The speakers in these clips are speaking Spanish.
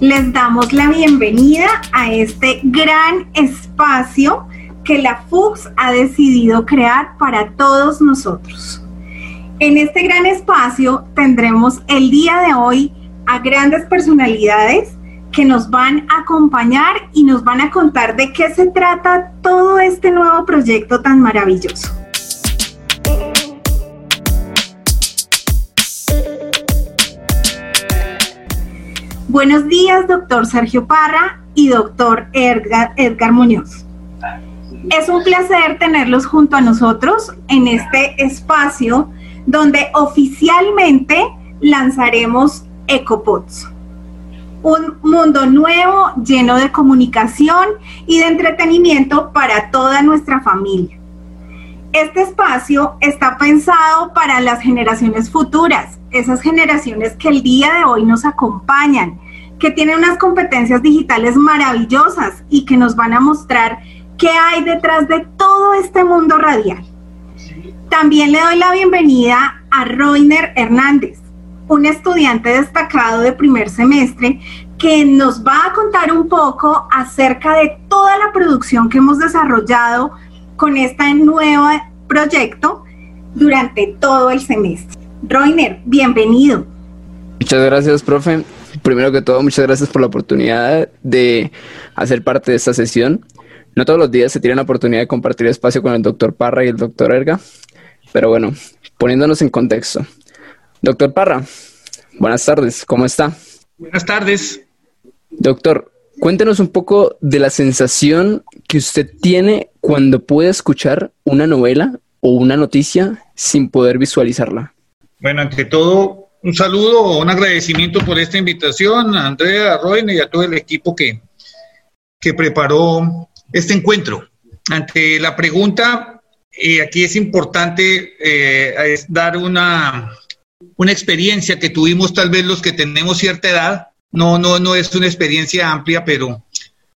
les damos la bienvenida a este gran espacio que la FUX ha decidido crear para todos nosotros. En este gran espacio tendremos el día de hoy a grandes personalidades que nos van a acompañar y nos van a contar de qué se trata todo este nuevo proyecto tan maravilloso. Buenos días, doctor Sergio Parra y doctor Edgar, Edgar Muñoz. Es un placer tenerlos junto a nosotros en este espacio donde oficialmente lanzaremos EcoPods. Un mundo nuevo lleno de comunicación y de entretenimiento para toda nuestra familia. Este espacio está pensado para las generaciones futuras, esas generaciones que el día de hoy nos acompañan, que tienen unas competencias digitales maravillosas y que nos van a mostrar qué hay detrás de todo este mundo radial. También le doy la bienvenida a Roiner Hernández, un estudiante destacado de primer semestre que nos va a contar un poco acerca de toda la producción que hemos desarrollado con este nuevo proyecto durante todo el semestre. Roiner, bienvenido. Muchas gracias, profe. Primero que todo, muchas gracias por la oportunidad de hacer parte de esta sesión. No todos los días se tiene la oportunidad de compartir espacio con el doctor Parra y el doctor Erga, pero bueno, poniéndonos en contexto. Doctor Parra, buenas tardes, ¿cómo está? Buenas tardes. Doctor, cuéntenos un poco de la sensación que usted tiene cuando puede escuchar una novela o una noticia sin poder visualizarla. Bueno, ante todo, un saludo, un agradecimiento por esta invitación a Andrea, a Roine y a todo el equipo que, que preparó este encuentro. Ante la pregunta, eh, aquí es importante eh, dar una, una experiencia que tuvimos tal vez los que tenemos cierta edad. No, no, no es una experiencia amplia, pero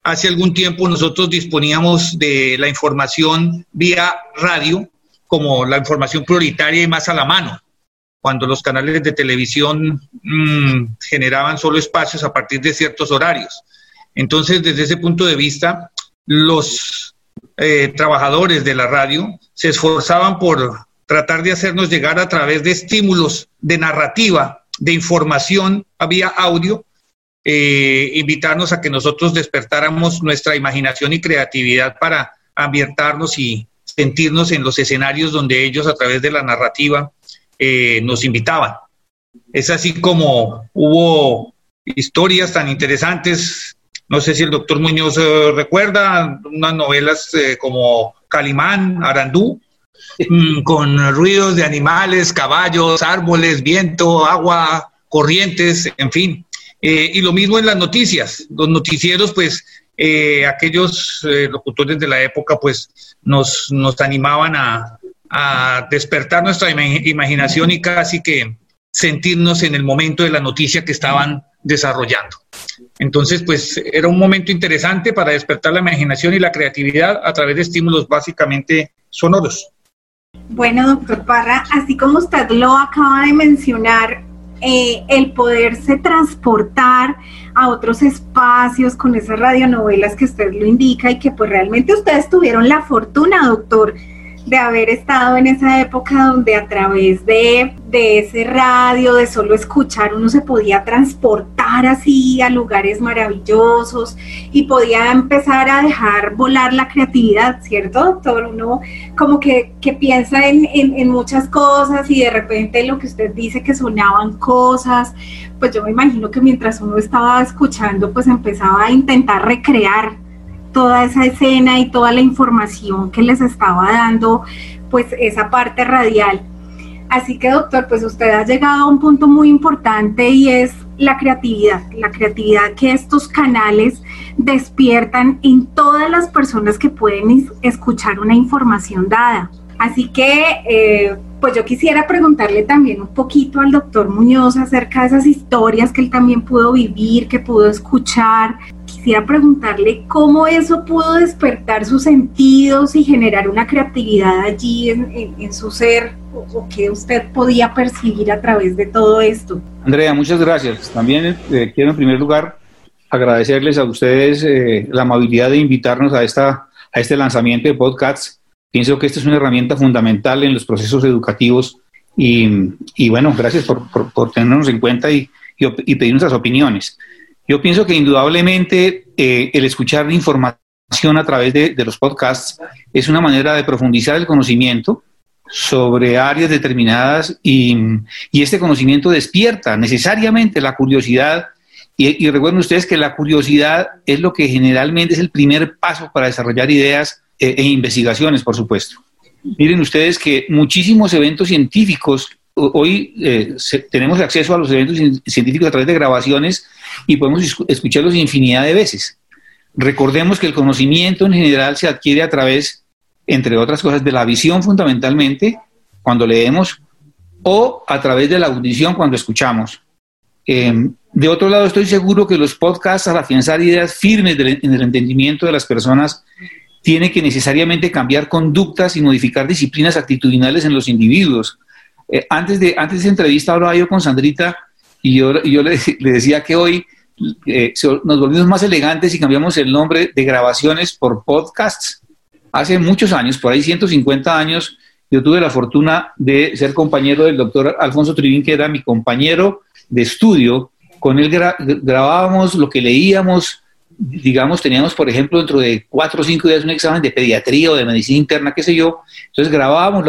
hace algún tiempo nosotros disponíamos de la información vía radio como la información prioritaria y más a la mano cuando los canales de televisión mm, generaban solo espacios a partir de ciertos horarios. Entonces, desde ese punto de vista, los eh, trabajadores de la radio se esforzaban por tratar de hacernos llegar a través de estímulos de narrativa, de información, había audio, eh, invitarnos a que nosotros despertáramos nuestra imaginación y creatividad para ambientarnos y sentirnos en los escenarios donde ellos a través de la narrativa eh, nos invitaban. Es así como hubo historias tan interesantes. No sé si el doctor Muñoz eh, recuerda unas novelas eh, como Calimán, Arandú, mm, con ruidos de animales, caballos, árboles, viento, agua, corrientes, en fin. Y lo mismo en las noticias. Los noticieros, pues, aquellos locutores de la época, pues, nos, animaban a, a despertar nuestra imaginación y casi que sentirnos en el momento de la noticia que estaban desarrollando. Entonces, pues era un momento interesante para despertar la imaginación y la creatividad a través de estímulos básicamente sonoros. Bueno, doctor Parra, así como usted lo acaba de mencionar, eh, el poderse transportar a otros espacios con esas radionovelas que usted lo indica y que pues realmente ustedes tuvieron la fortuna, doctor, de haber estado en esa época donde a través de, ese radio, de solo escuchar, uno se podía transportar así a lugares maravillosos y podía empezar a dejar volar la creatividad, ¿cierto, doctor? Uno como que, piensa en, en muchas cosas y de repente lo que usted dice que sonaban cosas, pues yo me imagino que mientras uno estaba escuchando, pues empezaba a intentar recrear toda esa escena y toda la información que les estaba dando, pues esa parte radial. Así que doctor, pues usted ha llegado a un punto muy importante y es la creatividad, la creatividad que estos canales despiertan en todas las personas que pueden escuchar una información dada. Así que, eh, pues yo quisiera preguntarle también un poquito al doctor Muñoz acerca de esas historias que él también pudo vivir, que pudo escuchar, quisiera preguntarle cómo eso pudo despertar sus sentidos y generar una creatividad allí en, su ser o, que usted podía percibir a través de todo esto. Andrea, muchas gracias. También eh, quiero en primer lugar agradecerles a ustedes eh, la amabilidad de invitarnos a, esta, a este lanzamiento de podcasts. Pienso que esta es una herramienta fundamental en los procesos educativos y, bueno, gracias por, tenernos en cuenta y, y, pedir nuestras opiniones. Yo pienso que indudablemente eh, el escuchar información a través de, de, los podcasts es una manera de profundizar el conocimiento sobre áreas determinadas y, y este conocimiento despierta necesariamente la curiosidad y, recuerden ustedes que la curiosidad es lo que generalmente es el primer paso para desarrollar ideas eh, e investigaciones, por supuesto. Miren ustedes que muchísimos eventos científicos, hoy eh, tenemos acceso a los eventos científicos a través de grabaciones y podemos escucharlos infinidad de veces. Recordemos que el conocimiento en general se adquiere a través, entre otras cosas, de la visión fundamentalmente, cuando leemos, o a través de la audición cuando escuchamos. Em, de otro lado, estoy seguro que los podcasts, al afianzar ideas firmes en el entendimiento de las personas, tiene que necesariamente cambiar conductas y modificar disciplinas actitudinales en los individuos. Eh, antes, de, antes de esa entrevista hablaba yo con Sandrita y yo, yo le, decía que hoy eh, nos volvimos más elegantes y cambiamos el nombre de grabaciones por podcasts. Hace muchos años, por ahí 150 años, yo tuve la fortuna de ser compañero del doctor Alfonso Trivín, que era mi compañero de estudio. Con él grabábamos lo que leíamos, digamos, teníamos, por ejemplo, dentro de cuatro o cinco días un examen de pediatría o de medicina interna, qué sé yo. Entonces grabábamos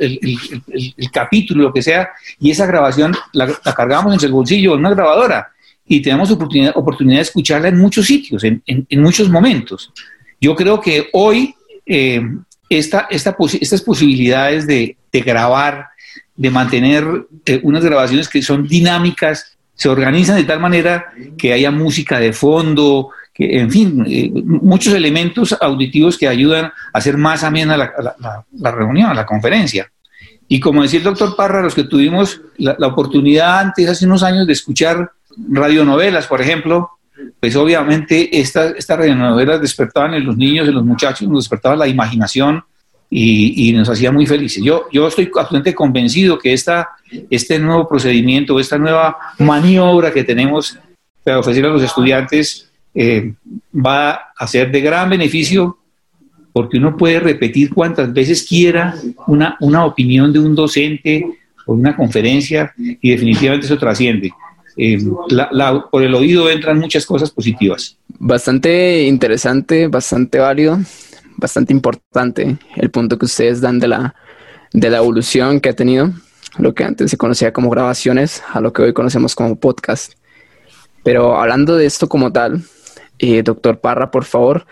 el, capítulo, lo que sea, y esa grabación la, cargábamos en el bolsillo en una grabadora y teníamos oportunidad, oportunidad de escucharla en muchos sitios, en, muchos momentos. Yo creo que hoy eh, esta, estas posibilidades de, grabar, de mantener eh, unas grabaciones que son dinámicas, se organizan de tal manera que haya música de fondo, que, en fin, eh, muchos elementos auditivos que ayudan a hacer más amena la, la, la, reunión, la conferencia. Y como decía el doctor Parra, los que tuvimos la, oportunidad antes, hace unos años, de escuchar radionovelas, por ejemplo, pues obviamente estas esta radionovelas despertaban en los niños, en los muchachos, nos despertaban la imaginación y, nos hacía muy felices. Yo, yo estoy absolutamente convencido que esta, este nuevo procedimiento, esta nueva maniobra que tenemos para ofrecer a los estudiantes eh, va a ser de gran beneficio porque uno puede repetir cuantas veces quiera una, una opinión de un docente o una conferencia y definitivamente eso trasciende. Eh, por el oído entran muchas cosas positivas. Bastante interesante, bastante válido bastante importante el punto que ustedes dan de la, de la evolución que ha tenido, lo que antes se conocía como grabaciones, a lo que hoy conocemos como podcast. Pero hablando de esto como tal, eh, doctor Parra, por favor,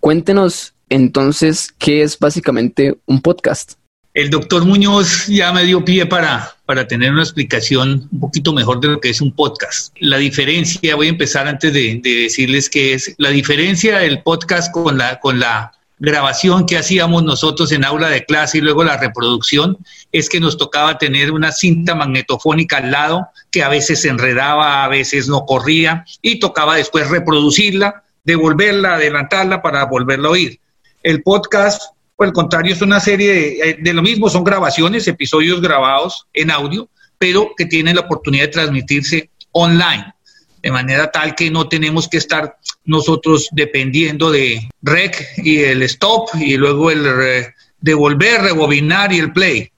cuéntenos entonces qué es básicamente un podcast. El doctor Muñoz ya me dio pie para, para tener una explicación un poquito mejor de lo que es un podcast. La diferencia, voy a empezar antes de, de decirles qué es, la diferencia del podcast con la, con la grabación que hacíamos nosotros en aula de clase y luego la reproducción es que nos tocaba tener una cinta magnetofónica al lado que a veces se enredaba, a veces no corría y tocaba después reproducirla, devolverla, adelantarla para volverla a oír. El podcast, por el contrario, es una serie de, eh, de lo mismo, son grabaciones, episodios grabados en audio, pero que tienen la oportunidad de transmitirse online de manera tal que no tenemos que estar nosotros dependiendo de rec y el stop y luego el devolver, rebobinar y el play.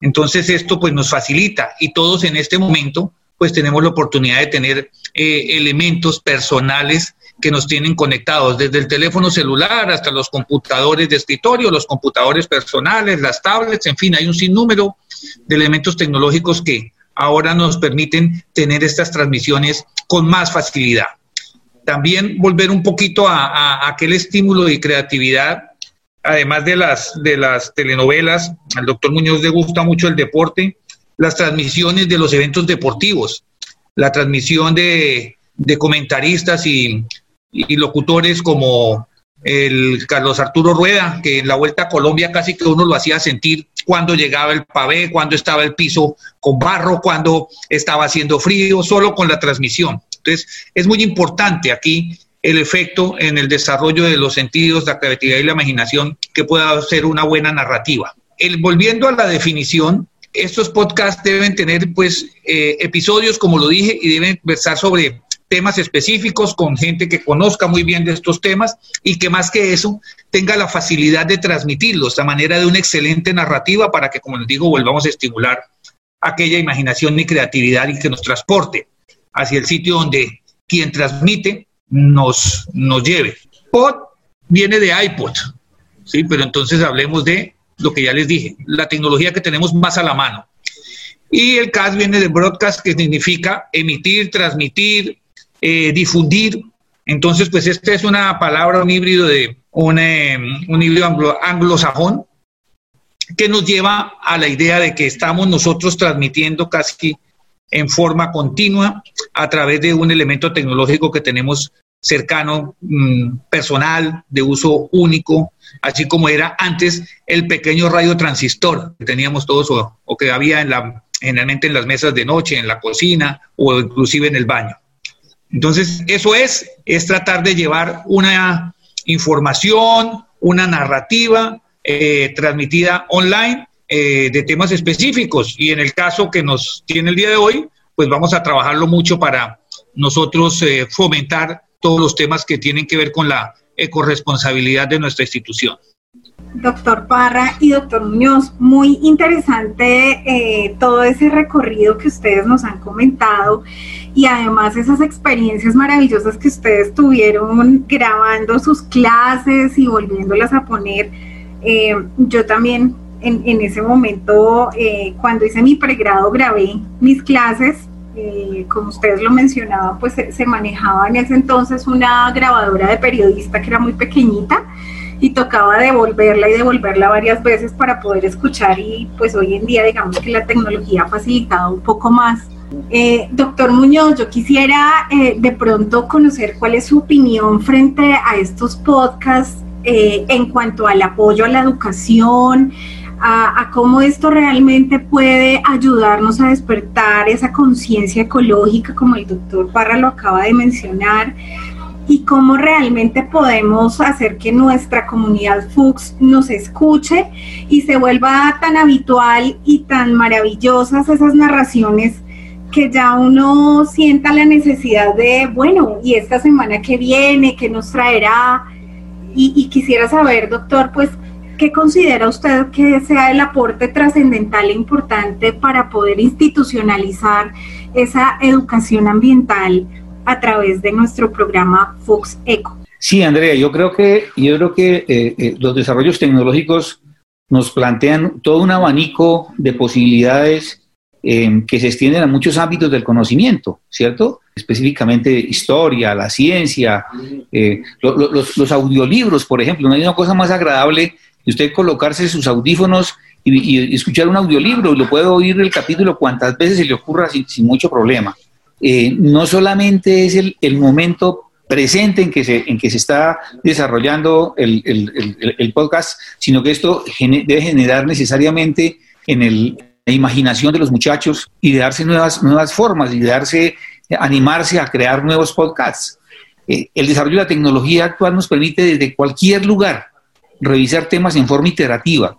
Entonces esto pues nos facilita y todos en este momento pues tenemos la oportunidad de tener eh, elementos personales que nos tienen conectados, desde el teléfono celular hasta los computadores de escritorio, los computadores personales, las tablets, en fin, hay un sinnúmero de elementos tecnológicos que ahora nos permiten tener estas transmisiones con más facilidad. También volver un poquito a, aquel estímulo de creatividad, además de las, de las telenovelas, al doctor Muñoz le gusta mucho el deporte, las transmisiones de los eventos deportivos, la transmisión de, comentaristas y, y locutores como el Carlos Arturo Rueda, que en la Vuelta a Colombia casi que uno lo hacía sentir cuando llegaba el pavé, cuando estaba el piso con barro, cuando estaba haciendo frío, solo con la transmisión. Entonces, es muy importante aquí el efecto en el desarrollo de los sentidos, la creatividad y la imaginación que pueda ser una buena narrativa. El, volviendo a la definición, estos podcasts deben tener pues eh, episodios, como lo dije, y deben versar sobre temas específicos con gente que conozca muy bien de estos temas y que más que eso tenga la facilidad de transmitirlos a manera de una excelente narrativa para que, como les digo, volvamos a estimular aquella imaginación y creatividad y que nos transporte hacia el sitio donde quien transmite nos, nos lleve. Pod viene de iPod, ¿sí? pero entonces hablemos de lo que ya les dije, la tecnología que tenemos más a la mano. Y el CAS viene de broadcast, que significa emitir, transmitir, eh, difundir. Entonces, pues esta es una palabra, un híbrido de un, eh, un híbrido anglosajón que nos lleva a la idea de que estamos nosotros transmitiendo casi en forma continua a través de un elemento tecnológico que tenemos cercano, mm, personal, de uso único, así como era antes el pequeño radio transistor que teníamos todos o, que había en la, generalmente en las mesas de noche, en la cocina o inclusive en el baño. Entonces, eso es, es tratar de llevar una información, una narrativa eh, transmitida online eh, de temas específicos. Y en el caso que nos tiene el día de hoy, pues vamos a trabajarlo mucho para nosotros eh, fomentar todos los temas que tienen que ver con la ecorresponsabilidad de nuestra institución. Doctor Parra y doctor Muñoz, muy interesante eh, todo ese recorrido que ustedes nos han comentado y además esas experiencias maravillosas que ustedes tuvieron grabando sus clases y volviéndolas a poner. Eh, yo también en, en ese momento, eh, cuando hice mi pregrado, grabé mis clases eh, como ustedes lo mencionaban, pues se, manejaba en ese entonces una grabadora de periodista que era muy pequeñita y tocaba devolverla y devolverla varias veces para poder escuchar y pues hoy en día digamos que la tecnología ha facilitado un poco más. Eh, doctor Muñoz, yo quisiera eh, de pronto conocer cuál es su opinión frente a estos podcasts en cuanto al apoyo a la educación, a, cómo esto realmente puede ayudarnos a despertar esa conciencia ecológica, como el doctor Parra lo acaba de mencionar, y cómo realmente podemos hacer que nuestra comunidad Fuchs nos escuche y se vuelva tan habitual y tan maravillosas esas narraciones que ya uno sienta la necesidad de, bueno, y esta semana que viene, ¿qué nos traerá? Y, quisiera saber, doctor, pues, ¿Qué considera usted que sea el aporte trascendental e importante para poder institucionalizar esa educación ambiental a través de nuestro programa Fox Eco? Sí, Andrea, yo creo que, yo creo que eh, eh, los desarrollos tecnológicos nos plantean todo un abanico de posibilidades eh, que se extienden a muchos ámbitos del conocimiento, ¿cierto? Específicamente historia, la ciencia, los, los, audiolibros, por ejemplo. No hay una cosa más agradable y usted colocarse sus audífonos y, escuchar un audiolibro y lo puede oír el capítulo cuantas veces se le ocurra sin, mucho problema. Eh, no solamente es el, momento presente en que se, en que se está desarrollando el, podcast, sino que esto debe generar necesariamente en la imaginación de los muchachos y de darse nuevas, nuevas formas y de darse, animarse a crear nuevos podcasts. Eh, el desarrollo de la tecnología actual nos permite desde cualquier lugar revisar temas en forma iterativa,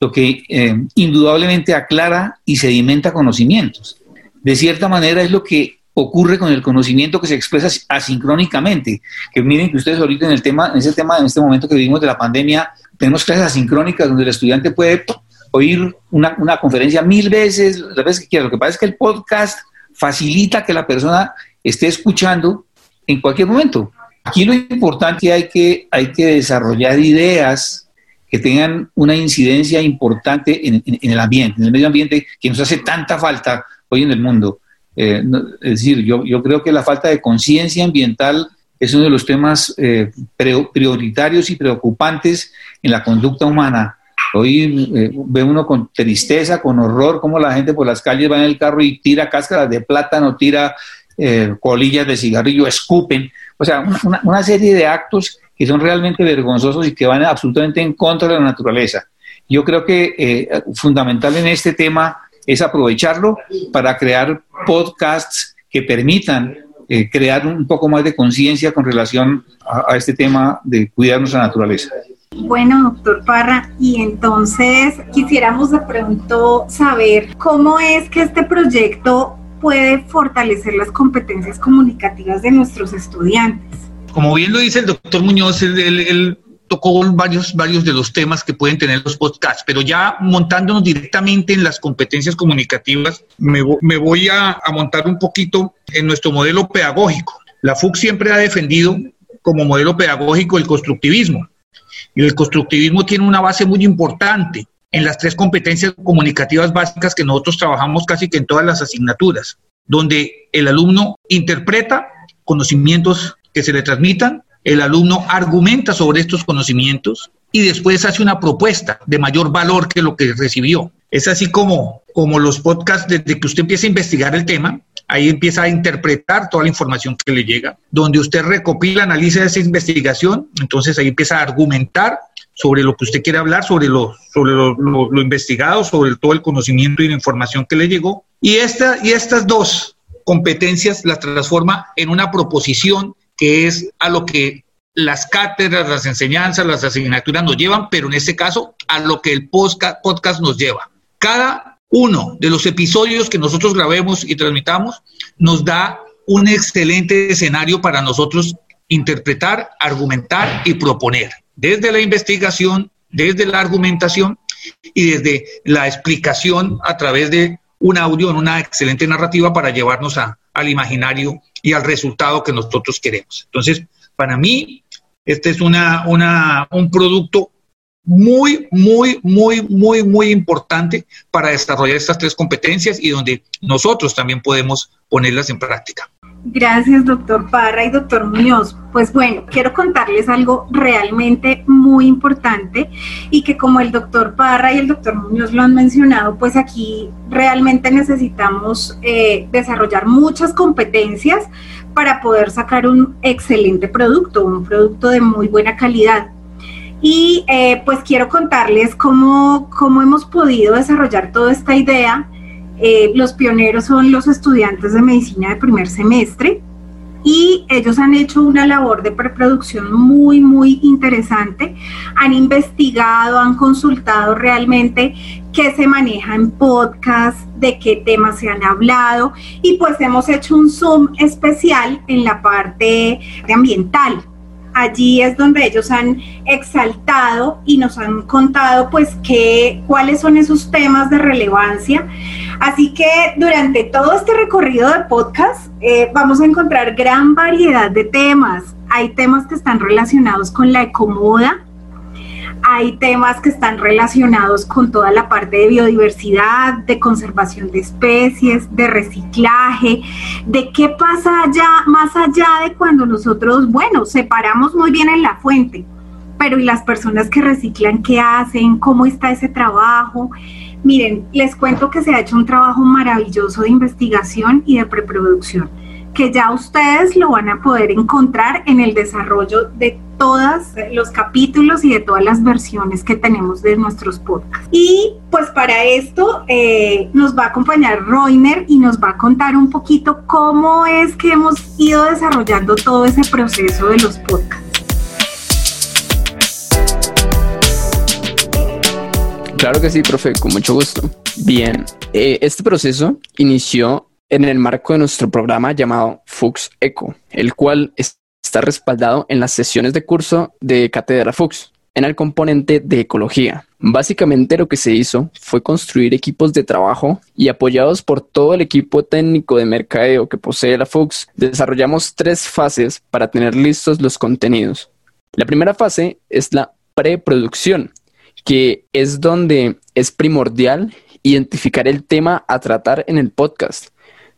lo que eh, indudablemente aclara y sedimenta conocimientos. De cierta manera es lo que ocurre con el conocimiento que se expresa asincrónicamente. Que miren que ustedes ahorita en el tema, en ese tema, en este momento que vivimos de la pandemia, tenemos clases asincrónicas donde el estudiante puede oír una, una conferencia mil veces, las veces que quiera. Lo que pasa es que el podcast facilita que la persona esté escuchando en cualquier momento. Aquí lo importante hay que, hay que desarrollar ideas que tengan una incidencia importante en, el ambiente, en el medio ambiente, que nos hace tanta falta hoy en el mundo. Eh, es decir, yo, yo creo que la falta de conciencia ambiental es uno de los temas eh, prioritarios y preocupantes en la conducta humana. Hoy eh, ve uno con tristeza, con horror, cómo la gente por las calles va en el carro y tira cáscaras de plátano, tira colillas de cigarrillo, escupen. O sea, una, serie de actos que son realmente vergonzosos y que van absolutamente en contra de la naturaleza. Yo creo que eh, fundamental en este tema es aprovecharlo para crear podcasts que permitan eh, crear un poco más de conciencia con relación a, este tema de cuidar nuestra naturaleza. Bueno, doctor Parra, y entonces quisiéramos de pronto saber cómo es que este proyecto puede fortalecer las competencias comunicativas de nuestros estudiantes. Como bien lo dice el doctor Muñoz, él, tocó varios, varios de los temas que pueden tener los podcasts, pero ya montándonos directamente en las competencias comunicativas, me, voy a, a montar un poquito en nuestro modelo pedagógico. La FUC siempre ha defendido como modelo pedagógico el constructivismo. Y el constructivismo tiene una base muy importante en las tres competencias comunicativas básicas que nosotros trabajamos casi que en todas las asignaturas, donde el alumno interpreta conocimientos que se le transmitan, el alumno argumenta sobre estos conocimientos y después hace una propuesta de mayor valor que lo que recibió. Es así como, como los podcasts, desde que usted empieza a investigar el tema, ahí empieza a interpretar toda la información que le llega, donde usted recopila, analiza esa investigación, entonces ahí empieza a argumentar sobre lo que usted quiere hablar, sobre lo, sobre lo, investigado, sobre todo el conocimiento y la información que le llegó. Y, esta, y estas dos competencias las transforma en una proposición que es a lo que las cátedras, las enseñanzas, las asignaturas nos llevan, pero en este caso a lo que el podcast, podcast nos lleva. Cada uno de los episodios que nosotros grabemos y transmitamos nos da un excelente escenario para nosotros interpretar, argumentar y proponer, desde la investigación, desde la argumentación y desde la explicación a través de un audio en una excelente narrativa para llevarnos a, al imaginario y al resultado que nosotros queremos. Entonces, para mí, este es una, un producto muy, muy, muy, muy, muy importante para desarrollar estas tres competencias y donde nosotros también podemos ponerlas en práctica. Gracias, doctor Parra y doctor Muñoz. Pues bueno, quiero contarles algo realmente muy importante y que como el doctor Parra y el doctor Muñoz lo han mencionado, pues aquí realmente necesitamos eh, desarrollar muchas competencias para poder sacar un excelente producto, un producto de muy buena calidad. Y eh, pues quiero contarles cómo, cómo hemos podido desarrollar toda esta idea eh, los pioneros son los estudiantes de medicina de primer semestre y ellos han hecho una labor de preproducción muy, muy interesante. Han investigado, han consultado realmente qué se maneja en podcast, de qué temas se han hablado y pues hemos hecho un Zoom especial en la parte ambiental allí es donde ellos han exaltado y nos han contado pues qué, cuáles son esos temas de relevancia. Así que durante todo este recorrido de podcast eh, vamos a encontrar gran variedad de temas. Hay temas que están relacionados con la ecomoda, hay temas que están relacionados con toda la parte de biodiversidad, de conservación de especies, de reciclaje, de qué pasa allá, más allá de cuando nosotros, bueno, separamos muy bien en la fuente, pero ¿y las personas que reciclan qué hacen? ¿Cómo está ese trabajo? Miren, les cuento que se ha hecho un trabajo maravilloso de investigación y de preproducción que ya ustedes lo van a poder encontrar en el desarrollo de todos los capítulos y de todas las versiones que tenemos de nuestros podcasts. Y pues para esto eh, nos va a acompañar Roiner y nos va a contar un poquito cómo es que hemos ido desarrollando todo ese proceso de los podcasts. Claro que sí, profe, con mucho gusto. Bien, eh, este proceso inició en el marco de nuestro programa llamado Fux Eco, el cual está respaldado en las sesiones de curso de Cátedra Fux, en el componente de ecología. Básicamente lo que se hizo fue construir equipos de trabajo y apoyados por todo el equipo técnico de mercadeo que posee la Fux, desarrollamos tres fases para tener listos los contenidos. La primera fase es la preproducción, que es donde es primordial identificar el tema a tratar en el podcast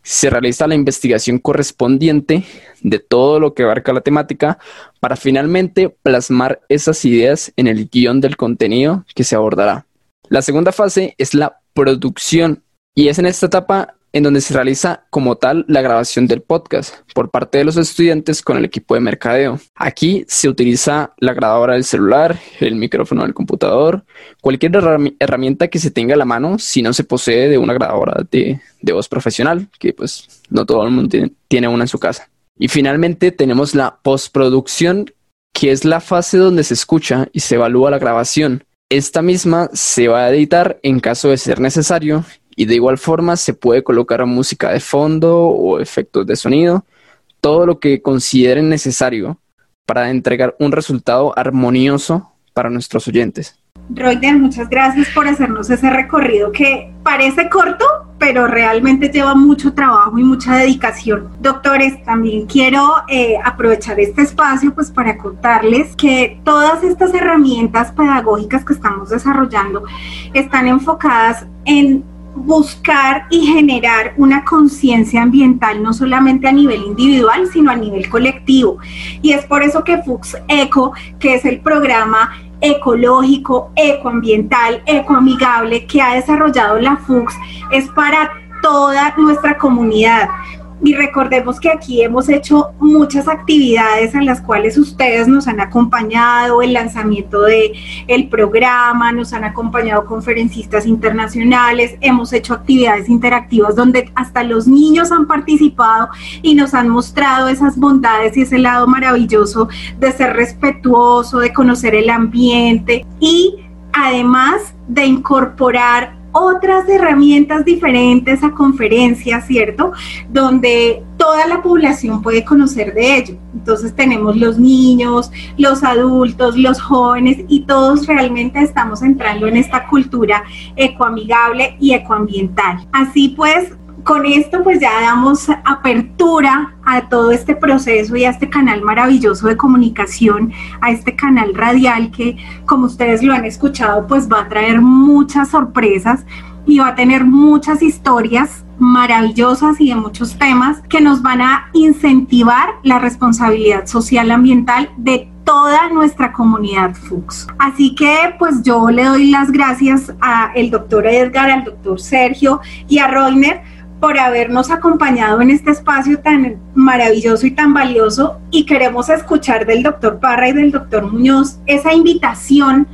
se realiza la investigación correspondiente de todo lo que abarca la temática para finalmente plasmar esas ideas en el guion del contenido que se abordará. La segunda fase es la producción y es en esta etapa en donde se realiza como tal la grabación del podcast por parte de los estudiantes con el equipo de mercadeo. Aquí se utiliza la grabadora del celular, el micrófono del computador, cualquier herramienta que se tenga a la mano si no se posee de una grabadora de, voz profesional, que pues no todo el mundo tiene una en su casa. Y finalmente tenemos la postproducción, que es la fase donde se escucha y se evalúa la grabación esta misma se va a editar en caso de ser necesario Y de igual forma se puede colocar música de fondo o efectos de sonido, todo lo que consideren necesario para entregar un resultado armonioso para nuestros oyentes. Royden, muchas gracias por hacernos ese recorrido que parece corto, pero realmente lleva mucho trabajo y mucha dedicación. Doctores, también quiero eh, aprovechar este espacio pues para contarles que todas estas herramientas pedagógicas que estamos desarrollando están enfocadas en buscar y generar una conciencia ambiental no solamente a nivel individual, sino a nivel colectivo. Y es por eso que Fux Eco, que es el programa ecológico, ecoambiental, ecoamigable que ha desarrollado la FUX es para toda nuestra comunidad. Y recordemos que aquí hemos hecho muchas actividades en las cuales ustedes nos han acompañado, el lanzamiento de el programa, nos han acompañado conferencistas internacionales, hemos hecho actividades interactivas donde hasta los niños han participado y nos han mostrado esas bondades y ese lado maravilloso de ser respetuoso, de conocer el ambiente y además de incorporar otras herramientas diferentes a conferencias, ¿cierto? Donde toda la población puede conocer de ello. Entonces tenemos los niños, los adultos, los jóvenes y todos realmente estamos entrando en esta cultura ecoamigable y ecoambiental. Así pues, con esto pues ya damos apertura a todo este proceso y a este canal maravilloso de comunicación, a este canal radial que como ustedes lo han escuchado pues va a traer muchas sorpresas y va a tener muchas historias maravillosas y de muchos temas que nos van a incentivar la responsabilidad social ambiental de toda nuestra comunidad FUX. Así que pues yo le doy las gracias a el doctor Edgar, al doctor Sergio y a Roiner por habernos acompañado en este espacio tan maravilloso y tan valioso y queremos escuchar del doctor Parra y del doctor Muñoz esa invitación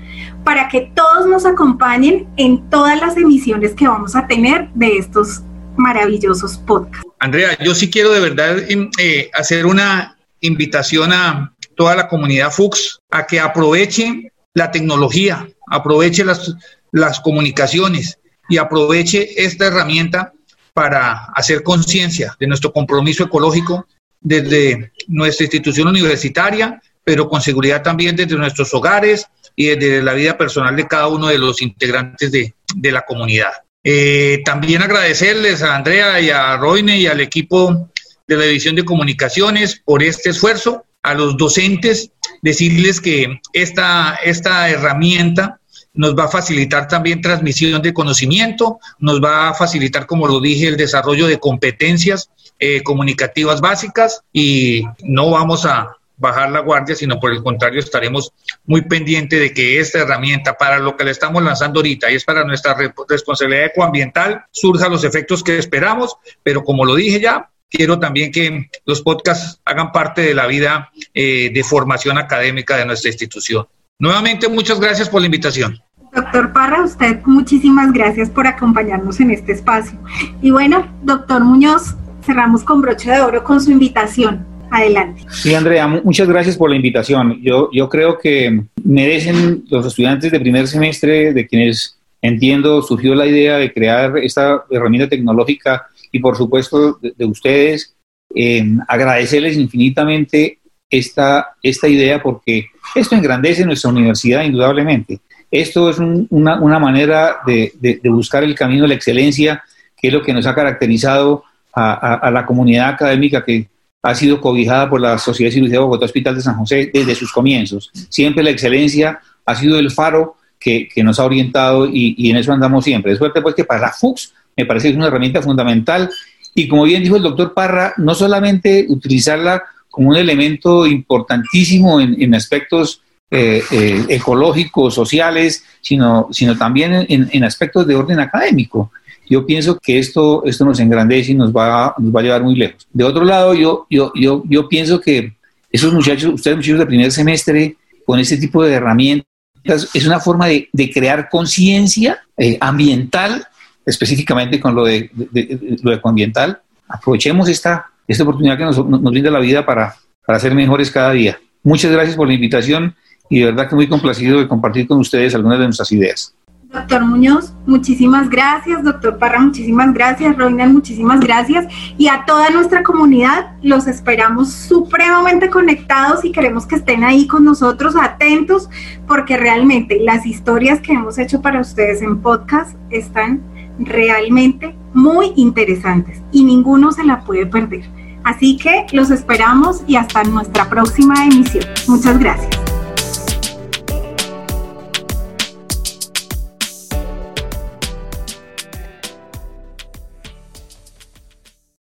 para que todos nos acompañen en todas las emisiones que vamos a tener de estos maravillosos podcasts. Andrea, yo sí quiero de verdad em, eh, hacer una invitación a toda la comunidad FUX a que aproveche la tecnología, aproveche las, las comunicaciones y aproveche esta herramienta para hacer conciencia de nuestro compromiso ecológico desde nuestra institución universitaria, pero con seguridad también desde nuestros hogares y desde la vida personal de cada uno de los integrantes de, la comunidad. Eh, también agradecerles a Andrea y a Roine y al equipo de la División de Comunicaciones por este esfuerzo, a los docentes, decirles que esta, esta herramienta nos va a facilitar también transmisión de conocimiento, nos va a facilitar, como lo dije, el desarrollo de competencias eh, comunicativas básicas y no vamos a bajar la guardia, sino por el contrario estaremos muy pendientes de que esta herramienta para lo que le estamos lanzando ahorita y es para nuestra responsabilidad ecoambiental surja los efectos que esperamos, pero como lo dije ya, quiero también que los podcasts hagan parte de la vida eh, de formación académica de nuestra institución. Nuevamente, muchas gracias por la invitación. Doctor Parra, usted muchísimas gracias por acompañarnos en este espacio. Y bueno, doctor Muñoz, cerramos con broche de oro con su invitación. Adelante. Sí, Andrea, muchas gracias por la invitación. Yo, yo creo que merecen los estudiantes de primer semestre, de quienes entiendo surgió la idea de crear esta herramienta tecnológica y por supuesto de, ustedes, eh, agradecerles infinitamente esta, esta idea porque esto engrandece nuestra universidad indudablemente. Esto es una, una, manera de, de, buscar el camino de la excelencia, que es lo que nos ha caracterizado a, a, la comunidad académica que ha sido cobijada por la Sociedad de de Bogotá Hospital de San José desde sus comienzos. Siempre la excelencia ha sido el faro que, que nos ha orientado y, y, en eso andamos siempre. Es fuerte pues que para la FUX me parece que es una herramienta fundamental y como bien dijo el doctor Parra, no solamente utilizarla como un elemento importantísimo en, aspectos eh, eh, ecológicos, sociales, sino, sino también en, aspectos de orden académico. Yo pienso que esto, esto nos engrandece y nos va, nos va a llevar muy lejos. De otro lado, yo, yo, yo, yo pienso que esos muchachos, ustedes muchachos de primer semestre, con este tipo de herramientas, es una forma de, crear conciencia eh, ambiental, específicamente con lo de, lo ecoambiental. Aprovechemos esta, esta oportunidad que nos, nos brinda la vida para, para ser mejores cada día. Muchas gracias por la invitación y de verdad que muy complacido de compartir con ustedes algunas de nuestras ideas. Doctor Muñoz, muchísimas gracias. Doctor Parra, muchísimas gracias. Roinan, muchísimas gracias. Y a toda nuestra comunidad, los esperamos supremamente conectados y queremos que estén ahí con nosotros, atentos, porque realmente las historias que hemos hecho para ustedes en podcast están realmente muy interesantes y ninguno se la puede perder. Así que los esperamos y hasta nuestra próxima emisión. Muchas gracias.